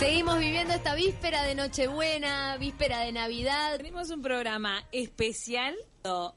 Seguimos viviendo esta víspera de Nochebuena, víspera de Navidad. Tenemos un programa especial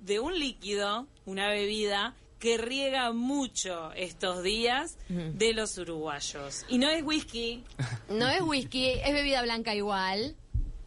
de un líquido, una bebida que riega mucho estos días de los uruguayos. Y no es whisky. No es whisky, es bebida blanca igual.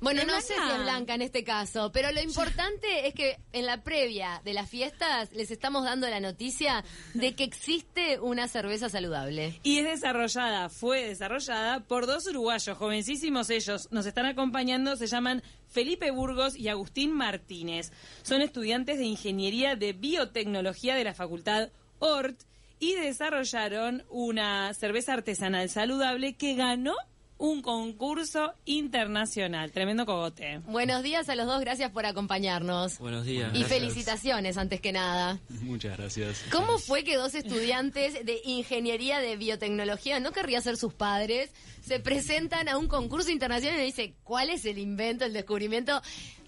Bueno, ¿Es no sé si blanca? es blanca en este caso, pero lo importante es que en la previa de las fiestas les estamos dando la noticia de que existe una cerveza saludable. Y es desarrollada, fue desarrollada por dos uruguayos, jovencísimos ellos. Nos están acompañando, se llaman Felipe Burgos y Agustín Martínez. Son estudiantes de Ingeniería de Biotecnología de la Facultad ORT y desarrollaron una cerveza artesanal saludable que ganó un concurso internacional. Tremendo cogote. Buenos días a los dos, gracias por acompañarnos. Buenos días. Y gracias. felicitaciones antes que nada. Muchas gracias. ¿Cómo fue que dos estudiantes de ingeniería de biotecnología, no querría ser sus padres, se presentan a un concurso internacional y dice cuál es el invento, el descubrimiento?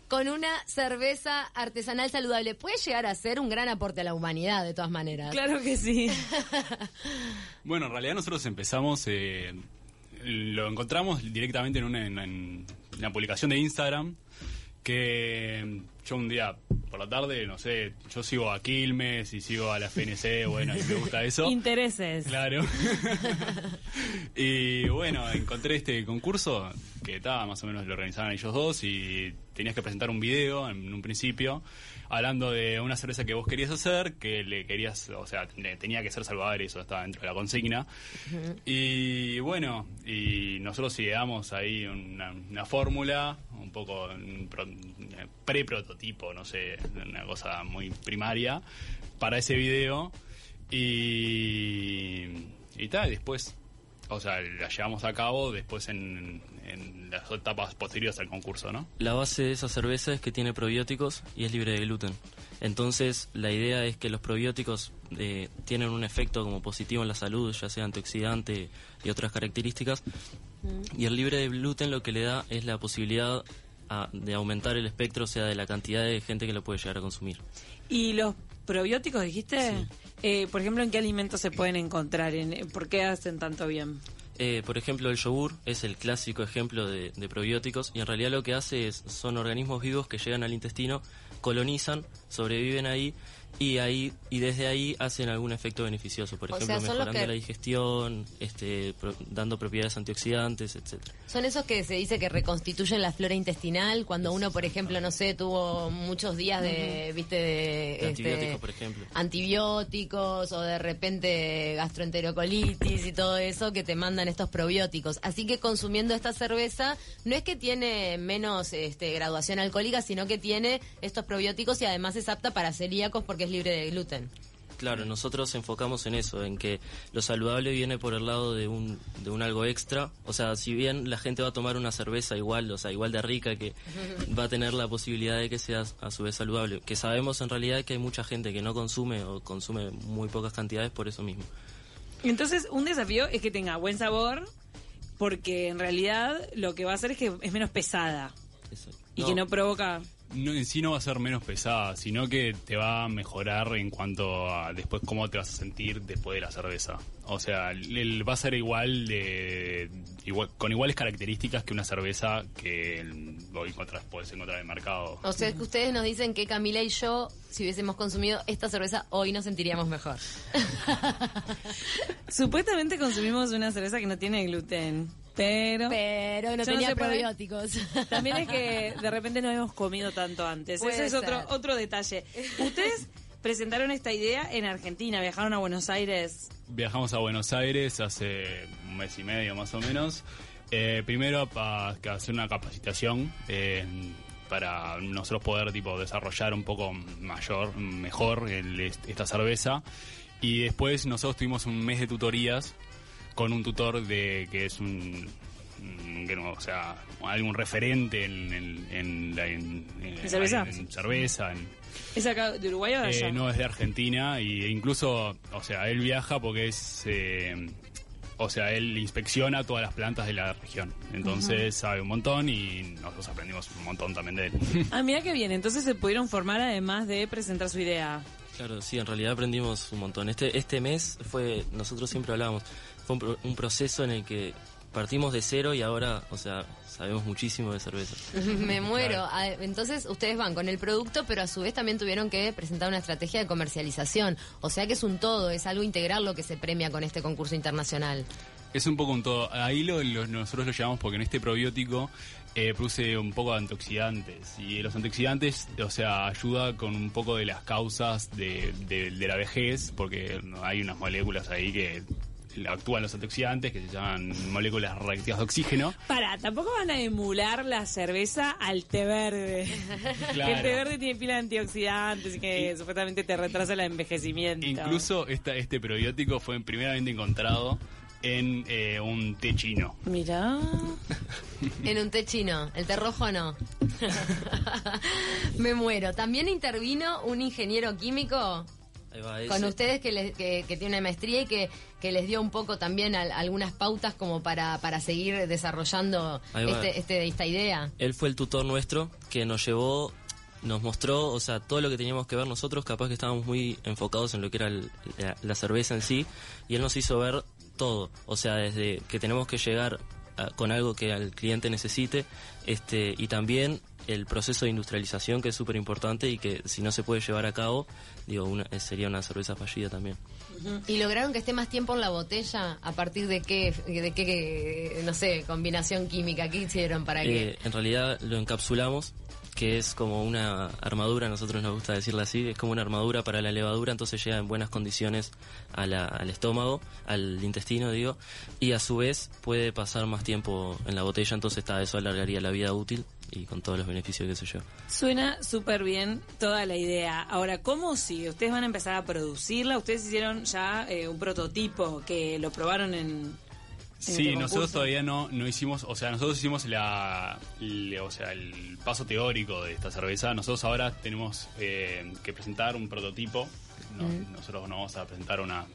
Con una cerveza artesanal saludable. Puede llegar a ser un gran aporte a la humanidad, de todas maneras. Claro que sí. Bueno, en realidad nosotros empezamos, eh, lo encontramos directamente en una, en- en una publicación de Instagram que yo un día por la tarde, no sé, yo sigo a Quilmes y sigo a la FNC, bueno, y me gusta eso. Intereses. Claro. y bueno, encontré este concurso que estaba más o menos lo organizaban ellos dos y tenías que presentar un video en un principio hablando de una cerveza que vos querías hacer, que le querías, o sea, te- tenía que ser saludable, eso estaba dentro de la consigna. Y bueno, y nosotros ideamos ahí una, una fórmula, un poco pro- pre-prototipo, no sé, una cosa muy primaria, para ese video. Y, y tal, después, o sea, la llevamos a cabo después en, en las etapas posteriores al concurso, ¿no? La base de esa cerveza es que tiene probióticos y es libre de gluten. Entonces, la idea es que los probióticos eh, tienen un efecto como positivo en la salud, ya sea antioxidante y otras características. Y el libre de gluten lo que le da es la posibilidad a- de aumentar el espectro, o sea, de la cantidad de gente que lo puede llegar a consumir. ¿Y los probióticos, dijiste? Sí. Eh, por ejemplo, ¿en qué alimentos se pueden encontrar? ¿En, ¿Por qué hacen tanto bien? Eh, por ejemplo, el yogur es el clásico ejemplo de, de probióticos y en realidad lo que hace es, son organismos vivos que llegan al intestino, colonizan, sobreviven ahí y ahí y desde ahí hacen algún efecto beneficioso, por O ejemplo, sea, mejorando que- la digestión, este, pro- dando propiedades antioxidantes, etcétera. Son esos que se dice que reconstituyen la flora intestinal cuando uno, por ejemplo, no sé, tuvo muchos días de, viste, de, De este, antibióticos, por ejemplo. antibióticos o de repente gastroenterocolitis y todo eso que te mandan estos probióticos. Así que consumiendo esta cerveza no es que tiene menos este, graduación alcohólica, sino que tiene estos probióticos y además es apta para celíacos porque es libre de gluten. Claro, nosotros enfocamos en eso, en que lo saludable viene por el lado de un, de un algo extra. O sea, si bien la gente va a tomar una cerveza igual, o sea, igual de rica, que va a tener la posibilidad de que sea a su vez saludable. Que sabemos en realidad que hay mucha gente que no consume o consume muy pocas cantidades por eso mismo. Entonces, un desafío es que tenga buen sabor, porque en realidad lo que va a hacer es que es menos pesada Eso. y que no provoca... No, en sí no va a ser menos pesada, sino que te va a mejorar en cuanto a después cómo te vas a sentir después de la cerveza. O sea, el- el- va a ser igual de igual, con iguales características que una cerveza que hoy encontrás, puedes encontrar en el mercado. O sea, que ustedes nos dicen que Camila y yo, si hubiésemos consumido esta cerveza, hoy nos sentiríamos mejor. Supuestamente consumimos una cerveza que no tiene gluten, pero... Pero no tenía probióticos. También es que de repente no hemos comido tanto antes. Puede Ese es otro, ser. otro detalle. Ustedes presentaron esta idea en Argentina, viajaron a Buenos Aires. Viajamos a Buenos Aires hace un mes y medio más o menos. Eh, primero para hacer una capacitación eh, para nosotros poder tipo desarrollar un poco mayor, mejor el- esta cerveza. Y después nosotros tuvimos un mes de tutorías con un tutor de que es un que no, o sea, algún referente en, en, en la- en- ¿En cerveza? en cerveza, ¿Es acá de Uruguay o de allá? eh, no, es de Argentina y incluso, o sea, él viaja porque es, eh, o sea, él inspecciona todas las plantas de la región. Entonces sabe un montón y nosotros aprendimos un montón también de él. Ah, mira qué bien. Entonces se pudieron formar además de presentar su idea. Claro, sí, en realidad aprendimos un montón. Este, este mes fue, nosotros siempre hablábamos, fue un, pro- un proceso en el que partimos de cero y ahora, o sea, sabemos muchísimo de cerveza. Me muero. Ah, Entonces ustedes van con el producto, pero a su vez también tuvieron que presentar una estrategia de comercialización. O sea que es un todo, es algo integral lo que se premia con este concurso internacional. Es un poco un todo. Ahí lo, lo- nosotros lo llamamos porque en este probiótico eh, produce un poco de antioxidantes. Y los antioxidantes, o sea, ayuda con un poco de las causas de, de- de la vejez, porque hay unas moléculas ahí que actúan los antioxidantes, que se llaman moléculas reactivas de oxígeno. Para, tampoco van a emular la cerveza al té verde. Claro. El té verde tiene pila de antioxidantes y que supuestamente te retrasa el envejecimiento. Incluso esta, este probiótico fue primeramente encontrado en eh, un té chino. Mira. En un té chino, el té rojo no. Me muero. También intervino un ingeniero químico Ahí va, con ustedes que, les- que, que tiene una maestría y que, que les dio un poco también al- algunas pautas como para, para seguir desarrollando este, este- esta idea. Él fue el tutor nuestro que nos llevó, nos mostró, o sea, todo lo que teníamos que ver nosotros, capaz que estábamos muy enfocados en lo que era el- la, la cerveza en sí, y él nos hizo ver todo, o sea, desde que tenemos que llegar a- con algo que al cliente necesite, este, y también el proceso de industrialización que es súper importante y que si no se puede llevar a cabo, digo, una- eh, sería una cerveza fallida también. ¿Y lograron que esté más tiempo en la botella? ¿A partir de qué, de qué no sé, combinación química? ¿Qué hicieron para que...? Eh, en realidad lo encapsulamos, que es como una armadura, nosotros nos gusta decirla así, es como una armadura para la levadura, entonces llega en buenas condiciones al estómago, al intestino, digo, y a su vez puede pasar más tiempo en la botella, entonces está, eso alargaría la vida útil y con todos los beneficios que sé yo. Suena súper bien toda la idea. Ahora, ¿cómo sigue? ¿Ustedes van a empezar a producirla? ¿Ustedes hicieron ya eh, un prototipo que lo probaron en... Sí, este nosotros todavía no, no hicimos, o sea, nosotros hicimos la, le- o sea, el paso teórico de esta cerveza. Nosotros ahora tenemos eh, que presentar un prototipo. No- Nosotros no vamos a presentar una,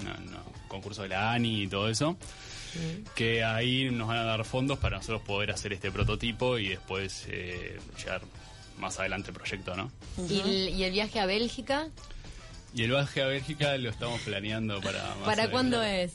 una- una concurso de la ANI y todo eso. Que ahí nos van a dar fondos para nosotros poder hacer este prototipo y después eh, llegar más adelante el proyecto, ¿no? ¿Y, el, y el viaje a Bélgica? Y el viaje a Bélgica lo estamos planeando para más ¿Para adelante. cuándo es?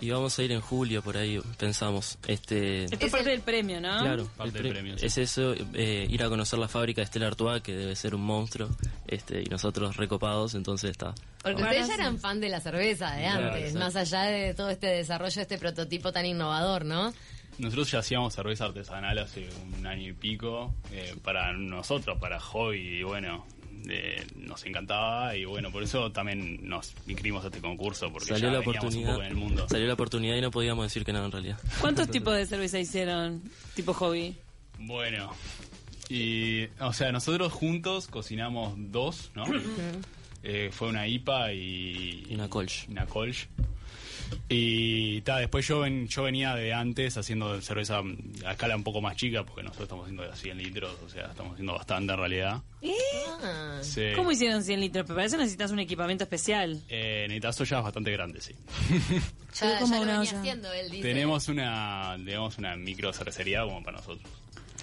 Y vamos a ir en julio por ahí, pensamos. Este, Esto es parte del premio, ¿no? Claro, Parte el del pre- premio, sí. es eso, eh, ir a conocer la fábrica de Stella Artois, que debe ser un monstruo, este, y nosotros recopados, entonces está. Porque ustedes ya eran fan de la cerveza de Claro, antes, exacto. más allá de todo este desarrollo de este prototipo tan innovador, ¿no? Nosotros ya hacíamos cerveza artesanal hace un año y pico eh, para nosotros, para hobby, y bueno, eh, nos encantaba y bueno, por eso también nos inscribimos a este concurso, porque Salió ya la veníamos un oportunidad. poco en el mundo. Salió la oportunidad y no podíamos decir que no en realidad. ¿Cuántos tipos de cerveza hicieron tipo hobby? Bueno, y o sea, nosotros juntos cocinamos dos, ¿no? Eh, fue una IPA y, una Kolsch. Una Kolsch. Y ta, después yo, ven- yo venía de antes haciendo cerveza a escala un poco más chica, porque nosotros estamos haciendo de 100 litros, o sea, estamos haciendo bastante en realidad. Sí. ¿Cómo hicieron 100 litros? Pero para eso necesitas un equipamiento especial. Eh, necesitas ollas bastante grandes, sí. ya, como ya lo una venía olla. haciendo él, dice. Tenemos una, digamos, una micro cervecería como para nosotros.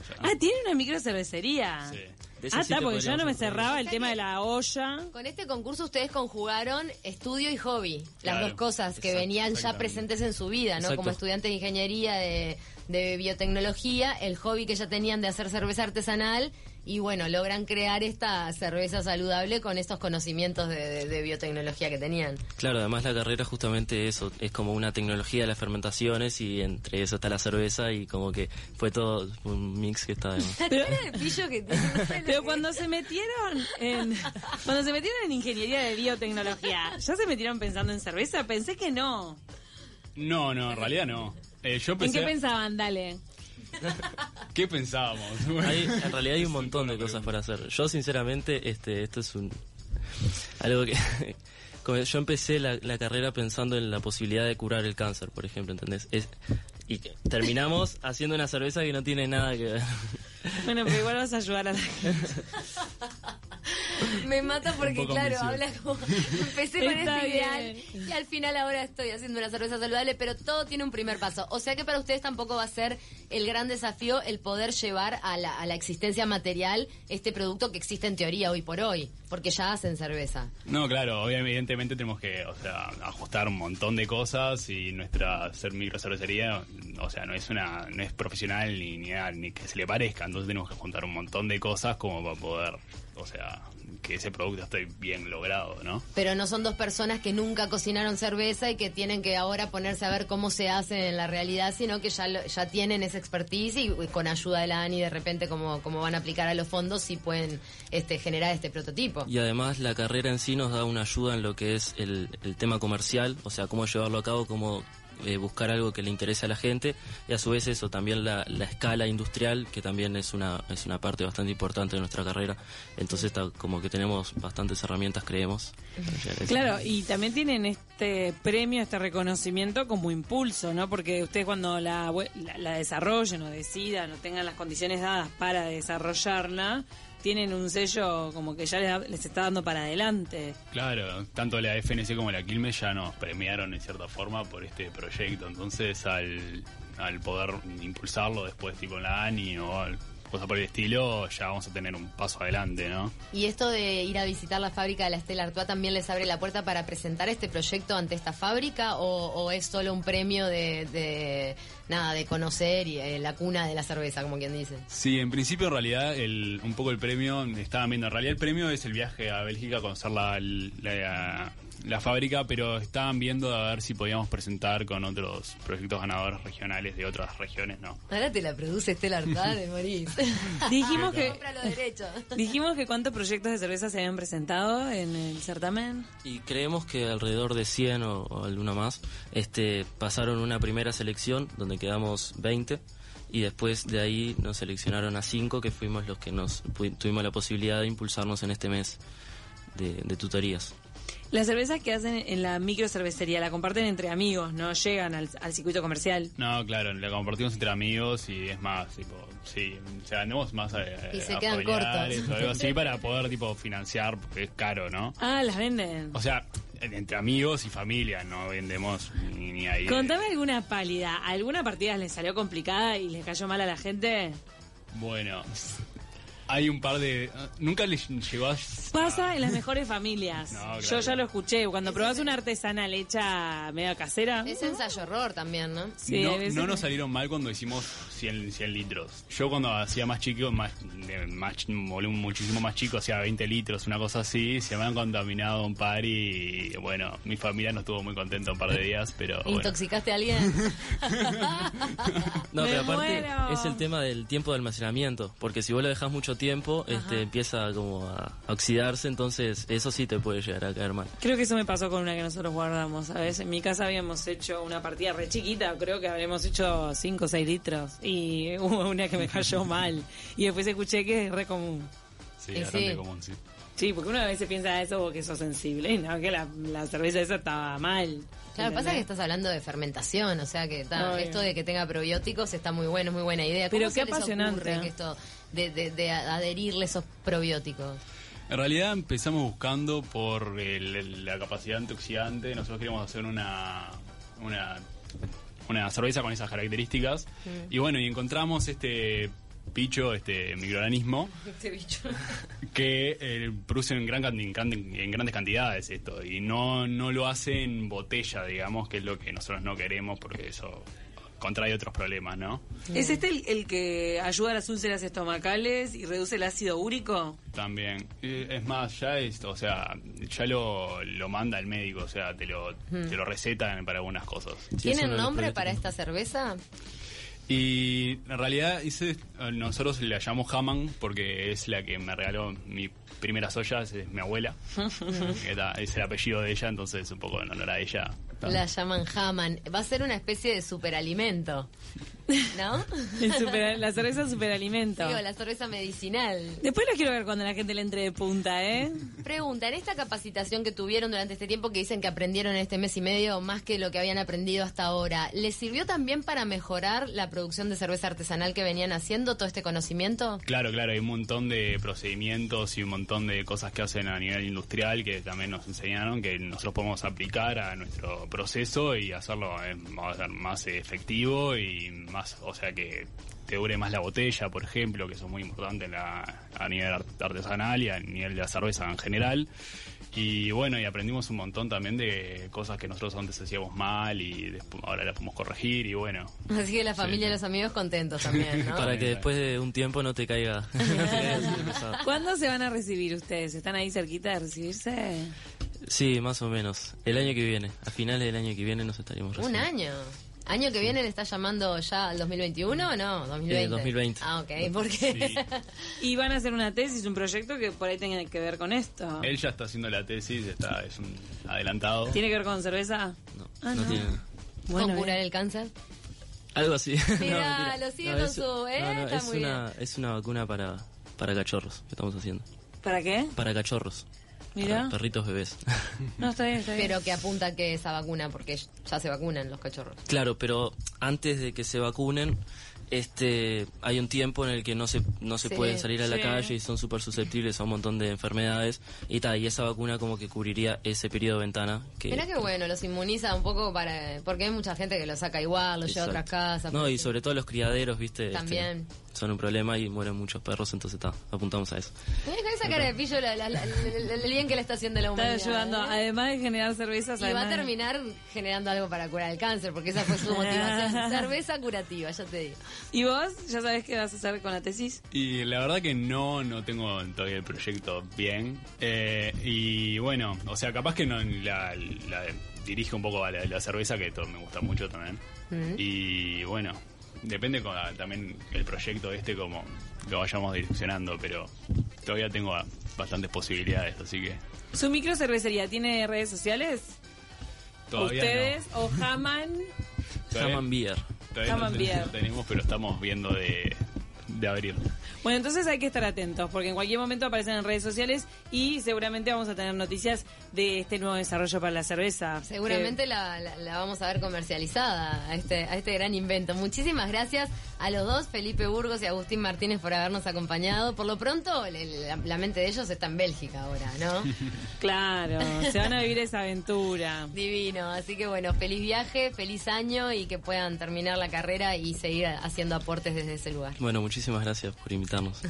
O sea, Ah, tiene una micro cervecería. sí. De Ah, sí está, porque yo no me hablar. cerraba el tema de la olla. Con este concurso ustedes conjugaron estudio y hobby, las Claro, dos cosas que exacto, venían ya presentes en su vida, ¿no? Exacto. Como estudiantes de ingeniería, de, de biotecnología, el hobby que ya tenían de hacer cerveza artesanal y bueno, logran crear esta cerveza saludable con estos conocimientos de, de- de biotecnología que tenían. Claro, además la carrera justamente eso, es como una tecnología de las fermentaciones y entre eso está la cerveza y como que fue todo un mix que está... pillo que Pero cuando se metieron en cuando se metieron en ingeniería de biotecnología, ¿ya se metieron pensando en cerveza? Pensé que no. No, no, en realidad no. Eh, yo ¿En qué pensaban? Dale. ¿Qué pensábamos? Hay- en realidad hay un montón de cosas para hacer. Yo sinceramente, este, esto es un algo que como yo empecé la, la carrera pensando en la posibilidad de curar el cáncer, por ejemplo, ¿entendés? Es, y terminamos haciendo una cerveza que no tiene nada que ver. Bueno, pero igual vas a ayudar a la gente. Me mata porque, claro, ambicioso. habla como. Empecé con Está este ideal bien. y al final ahora estoy haciendo una cerveza saludable, pero todo tiene un primer paso. O sea que para ustedes tampoco va a ser el gran desafío el poder llevar a la, a la existencia material este producto que existe en teoría hoy por hoy, porque ya hacen cerveza. No, claro, obviamente, evidentemente tenemos que, o sea, ajustar un montón de cosas y nuestra ser microcervecería, o sea, no es una, no es profesional ni, ni, ni que se le parezca, entonces tenemos que juntar un montón de cosas como para poder, o sea, que ese producto esté bien logrado, ¿no? Pero no son dos personas que nunca cocinaron cerveza y que tienen que ahora ponerse a ver cómo se hace en la realidad, sino que ya lo- ya tienen esa expertise y, y con ayuda de la ANI de repente como, como van a aplicar a los fondos sí pueden este, generar este prototipo. Y además la carrera en sí nos da una ayuda en lo que es el, el tema comercial, o sea, cómo llevarlo a cabo, cómo eh, buscar algo que le interese a la gente y a su vez eso también la, la escala industrial que también es una es una parte bastante importante de nuestra carrera entonces está como que tenemos bastantes herramientas creemos Claro, y también tienen este premio, este reconocimiento como impulso, ¿no? Porque ustedes cuando la, la, la desarrollen o decidan o tengan las condiciones dadas para desarrollarla, tienen un sello como que ya les, da- les está dando para adelante. Claro, tanto la FNC como la Quilmes ya nos premiaron en cierta forma por este proyecto, entonces al, al poder impulsarlo después tipo en la ANI o al- cosas por el estilo, ya vamos a tener un paso adelante, ¿no? Y esto de ir a visitar la fábrica de la Estela Artois también les abre la puerta para presentar este proyecto ante esta fábrica o, o es solo un premio de, de nada de conocer y eh, la cuna de la cerveza, como quien dice. Sí, en principio en realidad el, un poco el premio, estaban viendo, en realidad el premio es el viaje a Bélgica a conocer la, la, la fábrica, pero estaban viendo a ver si podíamos presentar con otros proyectos ganadores regionales de otras regiones, ¿no? Ahora te la produce Estela Artois de Morís. Dijimos que dijimos que cuántos proyectos de cerveza se habían presentado en el certamen. y creemos que alrededor de 100 o, o alguna más este pasaron una primera selección donde quedamos 20 y después de ahí nos seleccionaron a 5 que fuimos los que nos tuvimos la posibilidad de impulsarnos en este mes de, de tutorías Las cervezas que hacen en la microcervecería la comparten entre amigos, no llegan al, al circuito comercial. No, claro, la compartimos entre amigos y es más, tipo, sí, o sea, andamos más a, Y se a quedan familiares cortos. o algo así para poder, tipo, financiar, porque es caro, ¿no? Ah, las venden. O sea, entre amigos y familia, no vendemos ni, ni ahí. Contame alguna pálida. ¿Alguna partida les salió complicada y les cayó mal a la gente? Bueno, hay un par de... Nunca les llegó a... Pasa en las mejores familias. No, claro. Yo ya lo escuché. Cuando probás una artesanal hecha medio casera. Es ensayo horror también, ¿no? Sí, no, no nos salieron mal cuando hicimos 100, 100 litros. Yo cuando hacía más chico, más, más muchísimo más chico, hacía 20 litros, una cosa así, se me han contaminado un par y bueno, mi familia no estuvo muy contenta un par de días, pero bueno. ¿Intoxicaste a alguien? no Me pero aparte muero. es el tema del tiempo de almacenamiento porque si vos lo dejas mucho tiempo este empieza como a oxidarse entonces eso sí te puede llegar a caer mal Creo que eso me pasó con una que nosotros guardamos, ¿sabes? En mi casa habíamos hecho una partida re chiquita, creo que habremos hecho 5 o 6 litros. Y hubo una que me cayó mal. Y después escuché que es re común. Sí, Y bastante sí. común, sí. Sí, porque uno a veces piensa eso porque sos sensible, y no, que la, la cerveza esa estaba mal. Claro, pasa que estás hablando de fermentación, o sea que Obvio. esto de que tenga probióticos está muy bueno, es muy buena idea. ¿Cómo Pero qué apasionante, ¿eh? que esto de, de, de adherirle esos probióticos? En realidad empezamos buscando por el- la capacidad antioxidante. Nosotros queríamos hacer una, una, una cerveza con esas características. Y bueno, y encontramos este bicho, este microorganismo, Este bicho. que eh, produce en, gran, en, gran- en grandes cantidades esto. Y no, no lo hace en botella, digamos, que es lo que nosotros no queremos porque eso contrae otros problemas, ¿no? ¿Es este el, el que ayuda a las úlceras estomacales y reduce el ácido úrico? También. Es más, ya es, o sea, ya lo, lo manda el médico, o sea, te lo, te lo recetan para algunas cosas. ¿Tienen nombre para esta cerveza? Y en realidad ese, eh, nosotros la llamamos Haman porque es la que me regaló mi primera soya, es, es mi abuela. Es el apellido de ella, entonces un poco en honor a ella. La llaman Haman. Va a ser una especie de superalimento. ¿No? El super- la cerveza superalimento. Digo, la cerveza medicinal. Después lo quiero ver cuando la gente le entre de punta, ¿eh? Pregunta, en esta capacitación que tuvieron durante este tiempo, que dicen que aprendieron en este mes y medio más que lo que habían aprendido hasta ahora, ¿les sirvió también para mejorar la producción de cerveza artesanal que venían haciendo, todo este conocimiento? Claro, claro, hay un montón de procedimientos y un montón de cosas que hacen a nivel industrial que también nos enseñaron que nosotros podemos aplicar a nuestro proceso y hacerlo eh, ser más efectivo y más, o sea que te dure más la botella, por ejemplo, que eso es muy importante en la- a nivel art- artesanal y a nivel de la cerveza en general. Y bueno, y aprendimos un montón también de cosas que nosotros antes hacíamos mal y despu- ahora las podemos corregir y bueno. Así que la Sí, familia y los amigos contentos también, ¿no? Para que después de un tiempo no te caiga. ¿Cuándo se van a recibir ustedes? ¿Están ahí cerquita de recibirse? Sí, más o menos. El año que viene. A finales del año que viene nos estaríamos Un recibiendo. año. ¿Año que viene le está llamando ya al 2021 o no? 2020. Eh, 2020. Ah, ok. ¿Por qué? Sí. Y van a hacer una tesis, un proyecto que por ahí tenga que ver con esto. Él ya está haciendo la tesis, está, es un adelantado. ¿Tiene que ver con cerveza? No, Ah, no no. tiene. Bueno, ¿Con curar el cáncer? Algo así. Mira, lo sigue con es- su- eh, no, no, está es, muy una, es una vacuna para, para cachorros que estamos haciendo. ¿Para qué? Para cachorros. Mira. Para perritos bebés. No, está bien, está bien. Pero que apunta que esa vacuna, porque ya se vacunan los cachorros. Claro, pero antes de que se vacunen, este, hay un tiempo en el que no se, no se Sí, pueden salir a la sí. calle y son súper susceptibles a un montón de enfermedades. Y, ta, y esa vacuna como que cubriría ese periodo de ventana. Que, Mira qué bueno, los inmuniza un poco para... Porque hay mucha gente que lo saca igual, lo lleva a otras casas. No, y sí. sobre todo los criaderos, ¿viste? Este, También. son un problema y mueren muchos perros, entonces ta, apuntamos a eso. Con esa cara de pillo la- la- la- la- el bien que le está haciendo la Está humanidad. ayudando, ¿eh? además de generar cervezas, Y va a terminar generando algo para curar el cáncer, porque esa fue su motivación. Cerveza curativa, ya te digo. ¿Y vos ya sabés qué vas a hacer con la tesis? Y la verdad que no, no tengo todavía el proyecto bien. Eh, y bueno, o sea, capaz que no la, la dirige un poco a la, la cerveza, que todo me gusta mucho también. Mm. Y bueno, depende con, también el proyecto este como lo vayamos direccionando, pero todavía tengo bastantes posibilidades, así que ¿Su micro cervecería tiene redes sociales? todavía ¿Ustedes no. o Haman? Haman Beer. Todavía no, tenemos, pero estamos viendo de, de abrir. Bueno, entonces hay que estar atentos, porque en cualquier momento aparecen en redes sociales y seguramente vamos a tener noticias de este nuevo desarrollo para la cerveza. Seguramente la, la- la vamos a ver comercializada a este, a este gran invento. Muchísimas gracias a los dos, Felipe Burgos y Agustín Martínez, por habernos acompañado. Por lo pronto, la, la mente de ellos está en Bélgica ahora, ¿no? Claro, se van a vivir esa aventura. Divino. Así que bueno, feliz viaje, feliz año y que puedan terminar la carrera y seguir haciendo aportes desde ese lugar. Bueno, muchísimas gracias por invitarnos.